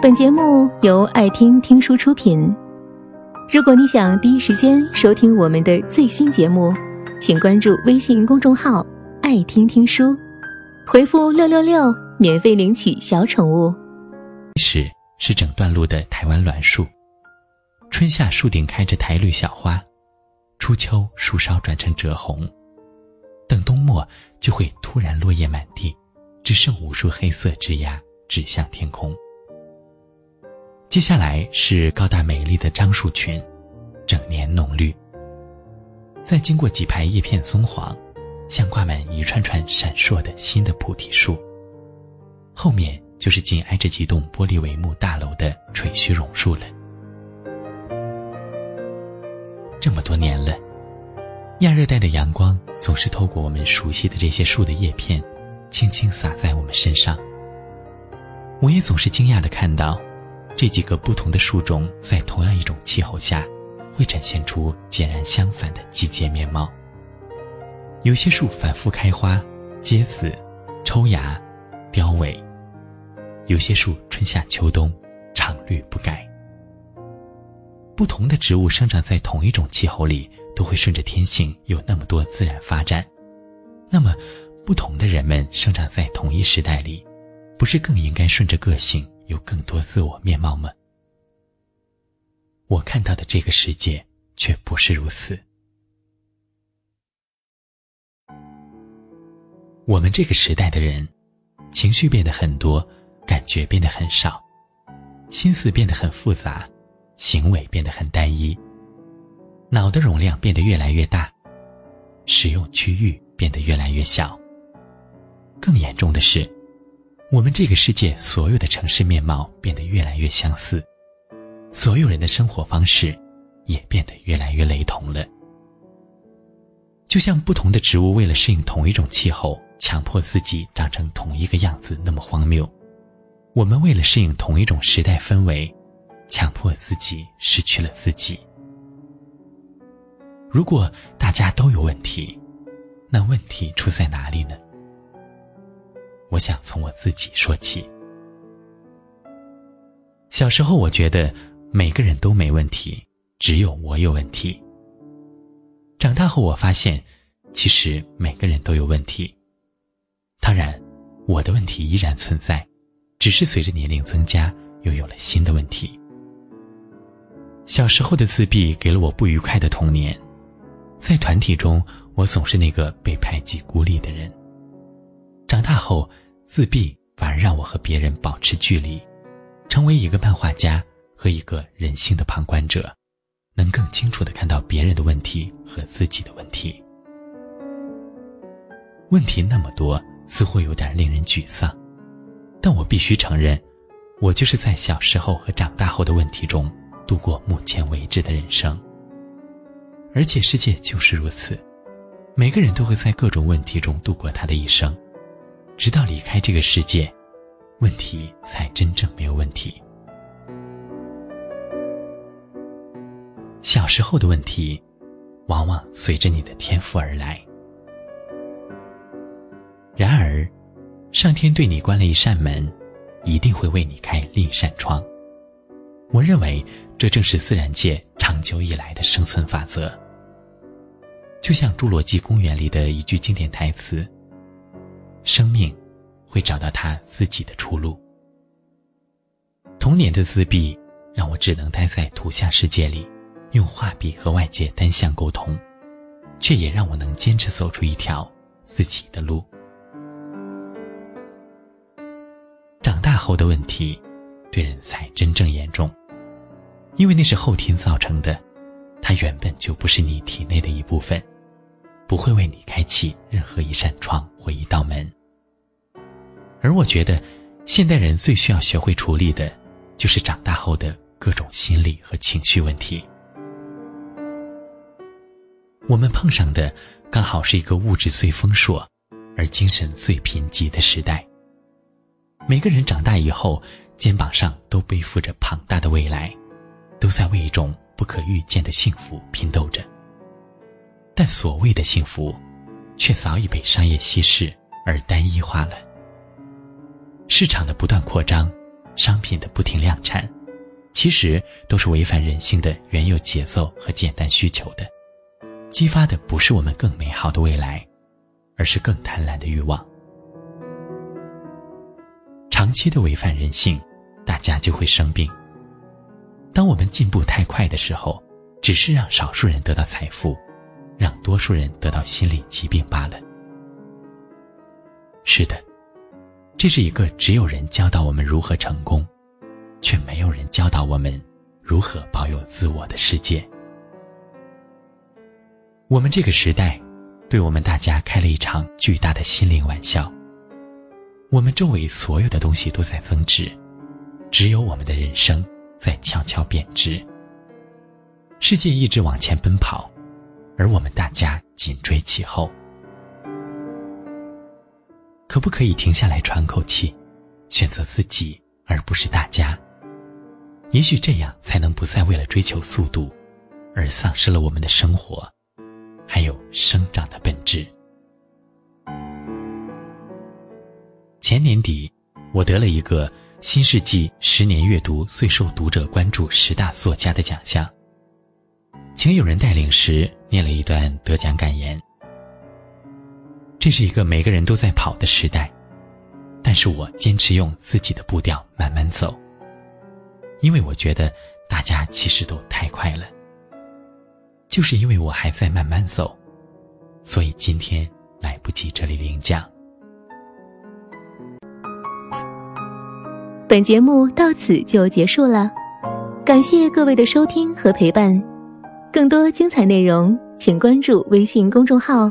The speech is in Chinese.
本节目由爱听听书出品。如果你想第一时间收听我们的最新节目，请关注微信公众号“爱听听书”，回复“六六六”免费领取小宠物。是是整段路的台湾栾树，春夏树顶开着苔绿小花，初秋树梢转成赭红，等冬末就会突然落叶满地，只剩无数黑色枝桠指向天空。接下来是高大美丽的樟树群，整年浓绿。再经过几排叶片松黄，像挂满一串串闪烁的新的菩提树。后面就是紧挨着几栋玻璃帷幕大楼的垂须榕树了。这么多年了，亚热带的阳光总是透过我们熟悉的这些树的叶片，轻轻洒在我们身上。我也总是惊讶地看到。这几个不同的树种在同样一种气候下，会展现出截然相反的季节面貌。有些树反复开花、结籽、抽芽、凋萎；有些树春夏秋冬常绿不改。不同的植物生长在同一种气候里，都会顺着天性有那么多自然发展。那么，不同的人们生长在同一时代里，不是更应该顺着个性？有更多自我面貌吗？我看到的这个世界却不是如此。我们这个时代的人，情绪变得很多，感觉变得很少，心思变得很复杂，行为变得很单一，脑的容量变得越来越大，使用区域变得越来越小。更严重的是。我们这个世界所有的城市面貌变得越来越相似，所有人的生活方式也变得越来越雷同了。就像不同的植物为了适应同一种气候，强迫自己长成同一个样子那么荒谬，我们为了适应同一种时代氛围，强迫自己失去了自己。如果大家都有问题，那问题出在哪里呢？我想从我自己说起。小时候，我觉得每个人都没问题，只有我有问题。长大后，我发现，其实每个人都有问题。当然，我的问题依然存在，只是随着年龄增加，又有了新的问题。小时候的自闭给了我不愉快的童年，在团体中，我总是那个被排挤、孤立的人。长大后，自闭反而让我和别人保持距离，成为一个漫画家和一个人性的旁观者，能更清楚的看到别人的问题和自己的问题。问题那么多，似乎有点令人沮丧，但我必须承认，我就是在小时候和长大后的问题中度过目前为止的人生。而且世界就是如此，每个人都会在各种问题中度过他的一生。直到离开这个世界，问题才真正没有问题。小时候的问题，往往随着你的天赋而来。然而，上天对你关了一扇门，一定会为你开另一扇窗。我认为，这正是自然界长久以来的生存法则。就像《侏罗纪公园》里的一句经典台词。生命会找到他自己的出路。童年的自闭让我只能待在图像世界里，用画笔和外界单向沟通，却也让我能坚持走出一条自己的路。长大后的问题，对人才真正严重，因为那是后天造成的，它原本就不是你体内的一部分，不会为你开启任何一扇窗或一道门。而我觉得，现代人最需要学会处理的，就是长大后的各种心理和情绪问题。我们碰上的刚好是一个物质最丰硕，而精神最贫瘠的时代。每个人长大以后，肩膀上都背负着庞大的未来，都在为一种不可预见的幸福拼斗着。但所谓的幸福，却早已被商业稀释而单一化了。市场的不断扩张，商品的不停量产，其实都是违反人性的原有节奏和简单需求的，激发的不是我们更美好的未来，而是更贪婪的欲望。长期的违反人性，大家就会生病。当我们进步太快的时候，只是让少数人得到财富，让多数人得到心理疾病罢了。是的，这是一个只有人教导我们如何成功，却没有人教导我们如何保有自我的世界。我们这个时代，对我们大家开了一场巨大的心灵玩笑。我们周围所有的东西都在增值，只有我们的人生在悄悄贬值。世界一直往前奔跑，而我们大家紧追其后。可不可以停下来喘口气，选择自己而不是大家？也许这样才能不再为了追求速度，而丧失了我们的生活，还有生长的本质。前年底，我得了一个新世纪十年阅读最受读者关注十大作家的奖项。请有人带领时，念了一段得奖感言。这是一个每个人都在跑的时代，但是我坚持用自己的步调慢慢走，因为我觉得大家其实都太快了。就是因为我还在慢慢走，所以今天来不及这里领奖。本节目到此就结束了，感谢各位的收听和陪伴，更多精彩内容请关注微信公众号。